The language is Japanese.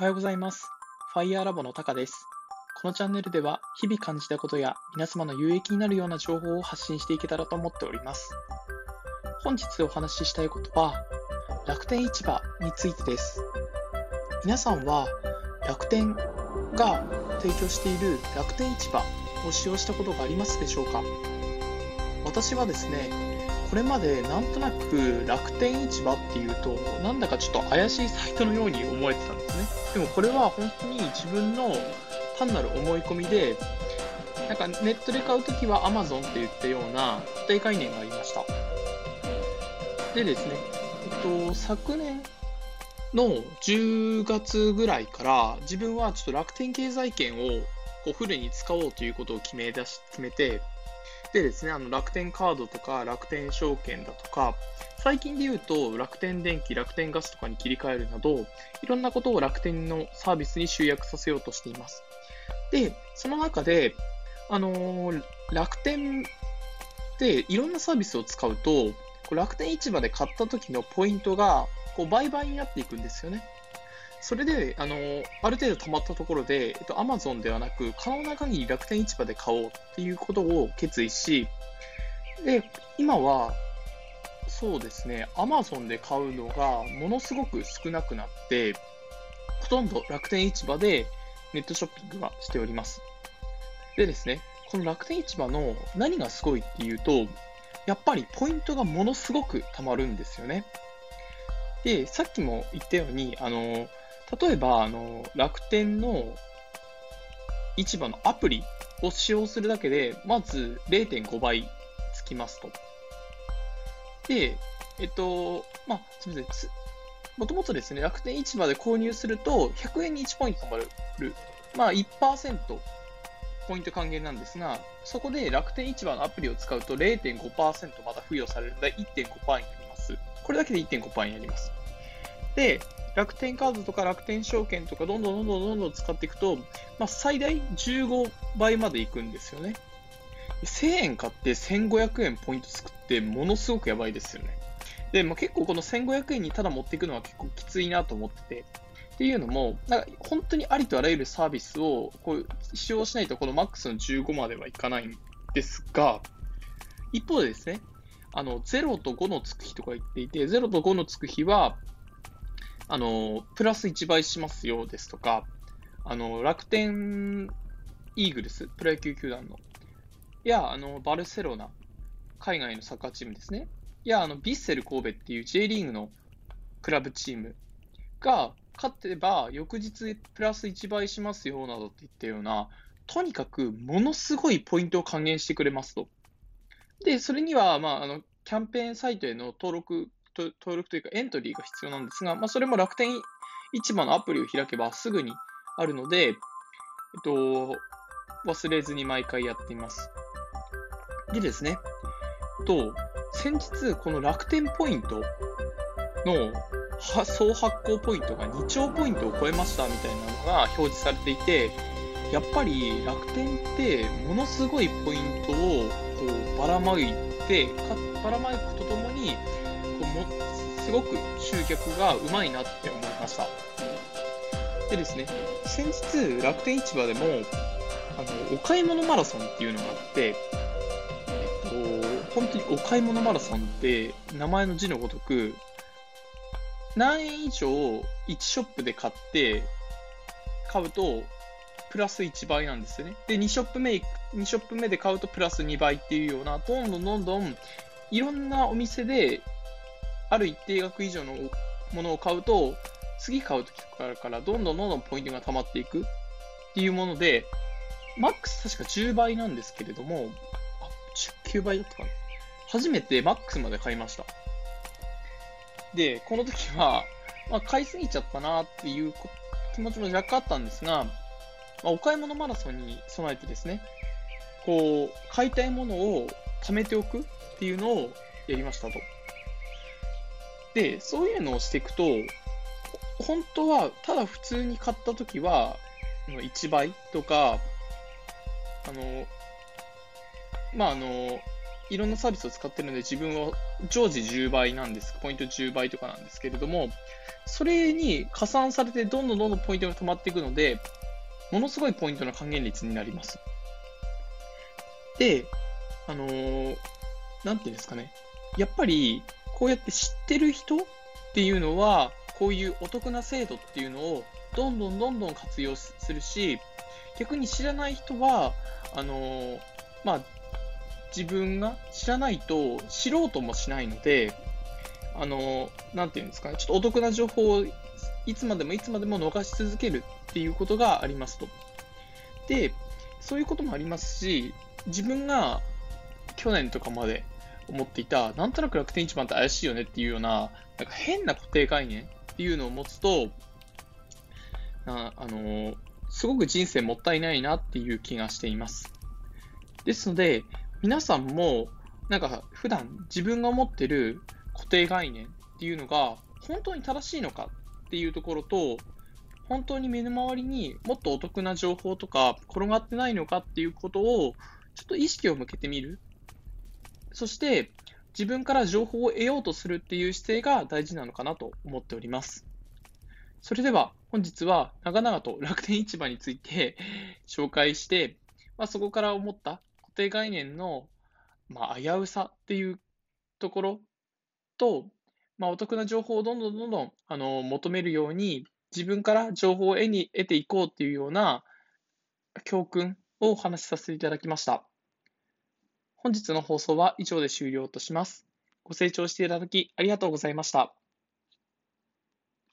おはようございます。ファイヤーラボのタカです。このチャンネルでは日々感じたことや皆様の有益になるような情報を発信していけたらと思っております。本日お話ししたいことは楽天市場についてです。皆さんは楽天が提供している楽天市場を使用したことがありますでしょうか？私はですね、これまでなんとなく楽天市場っていうと、なんだかちょっと怪しいサイトのように思えてたんですね。でもこれは本当に自分の単なる思い込みで、なんかネットで買うときは Amazon って言ったような固定概念がありました。でですね、えっと、昨年の10月ぐらいから自分はちょっと楽天経済圏をこうフルに使おうということを決め出し決めて、でですね、あの楽天カードとか楽天証券だとか、最近で言うと楽天電気、楽天ガスとかに切り替えるなど、いろんなことを楽天のサービスに集約させようとしています。で、その中で、あのー楽天でいろんなサービスを使うと、楽天市場で買った時のポイントがこう倍々になっていくんですよね。それで、あのある程度溜まったところで、えっと、Amazon ではなく、可能な限り楽天市場で買おうっていうことを決意し、で、今は、そうですね、Amazon で買うのがものすごく少なくなって、ほとんど楽天市場でネットショッピングはしております。でですね、この楽天市場の何がすごいっていうと、やっぱりポイントがものすごく貯まるんですよね。で、さっきも言ったように、あの、例えば、あの、楽天の市場のアプリを使用するだけで、まず0.5倍つきますと。で、えっと、まあ、すみません。もともとですね、楽天市場で購入すると、100円に1ポイント貯まる。まあ、1%ポイント還元なんですが、そこで楽天市場のアプリを使うと0.5%また付与されるので1.5%になります。これだけで1.5%になります。で、楽天カードとか楽天証券とかどんどんどんどんどんどん使っていくと、まあ、最大15倍までいくんですよね。1000円買って1500円ポイント作ってものすごくやばいですよね。で、まあ、結構この1500円にただ持っていくのは結構きついなと思ってて。っていうのも、なんか本当にありとあらゆるサービスをこう使用しないとこのマックスの15まではいかないんですが、一方でですね、あの0と5のつく日とか言っていて、0と5のつく日は、あの、プラス1倍しますよですとか、あの、楽天イーグルス、プロ野球球団の、や、あの、バルセロナ、海外のサッカーチームですね。や、あの、ビッセル神戸っていう J リーグのクラブチームが勝てば翌日プラス1倍しますよなどって言ったような、とにかくものすごいポイントを還元してくれますと。で、それには、まあ、あの、キャンペーンサイトへの登録登録というかエントリーが必要なんですが、まあ、それも楽天市場のアプリを開けばすぐにあるので、えっと、忘れずに毎回やっています。でですね、と、先日、この楽天ポイントの総発行ポイントが2兆ポイントを超えましたみたいなのが表示されていて、やっぱり楽天ってものすごいポイントをこうばらまいて、ばらまくとともに、もすごく集客がうまいなって思いました。でですね、先日楽天市場でもあのお買い物マラソンっていうのがあって、えっと、本当にお買い物マラソンって名前の字のごとく何円以上1ショップで買って買うとプラス1倍なんですよね。で、2ショップ目、2ショップ目で買うとプラス2倍っていうような、どんどんどんどんいろんなお店である一定額以上のものを買うと、次買うときからどんどんどんどんポイントが溜まっていくっていうもので、マックス確か10倍なんですけれども、あ、9倍だったかな。初めてマックスまで買いました。で、この時は、まあ、買いすぎちゃったなっていう気持ちも若干あったんですが、まあ、お買い物マラソンに備えてですね、こう、買いたいものを貯めておくっていうのをやりましたと。で、そういうのをしていくと、本当は、ただ普通に買った時は、1倍とか、あの、まあ、あの、いろんなサービスを使ってるので、自分は常時10倍なんです。ポイント10倍とかなんですけれども、それに加算されてどんどんどんどんポイントが溜まっていくので、ものすごいポイントの還元率になります。で、あの、なんていうんですかね。やっぱり、こうやって知ってる人っていうのは、こういうお得な制度っていうのをどんどんどんどん活用するし、逆に知らない人は、あの、まあ、自分が知らないと知ろうともしないので、あの、なんていうんですかね、ちょっとお得な情報をいつまでもいつまでも逃し続けるっていうことがありますと。で、そういうこともありますし、自分が去年とかまで思っていた、なんとなく楽天市場って怪しいよねっていうような、なんか変な固定概念っていうのを持つと、ああのすごく人生もったいないなっていう気がしています。ですので、皆さんも、なんか普段自分が持ってる固定概念っていうのが本当に正しいのかっていうところと、本当に身の回りにもっとお得な情報とか転がってないのかっていうことをちょっと意識を向けてみる。そして自分から情報を得ようとするっていう姿勢が大事なのかなと思っております。それでは本日は長々と楽天市場について 紹介して、まあ、そこから思った固定概念の、まあ、危うさっていうところと、まあ、お得な情報をどんどんどんどんあの求めるように自分から情報を得に得ていこうっていうような教訓をお話しさせていただきました。本日の放送は以上で終了とします。ご清聴していただきありがとうございました。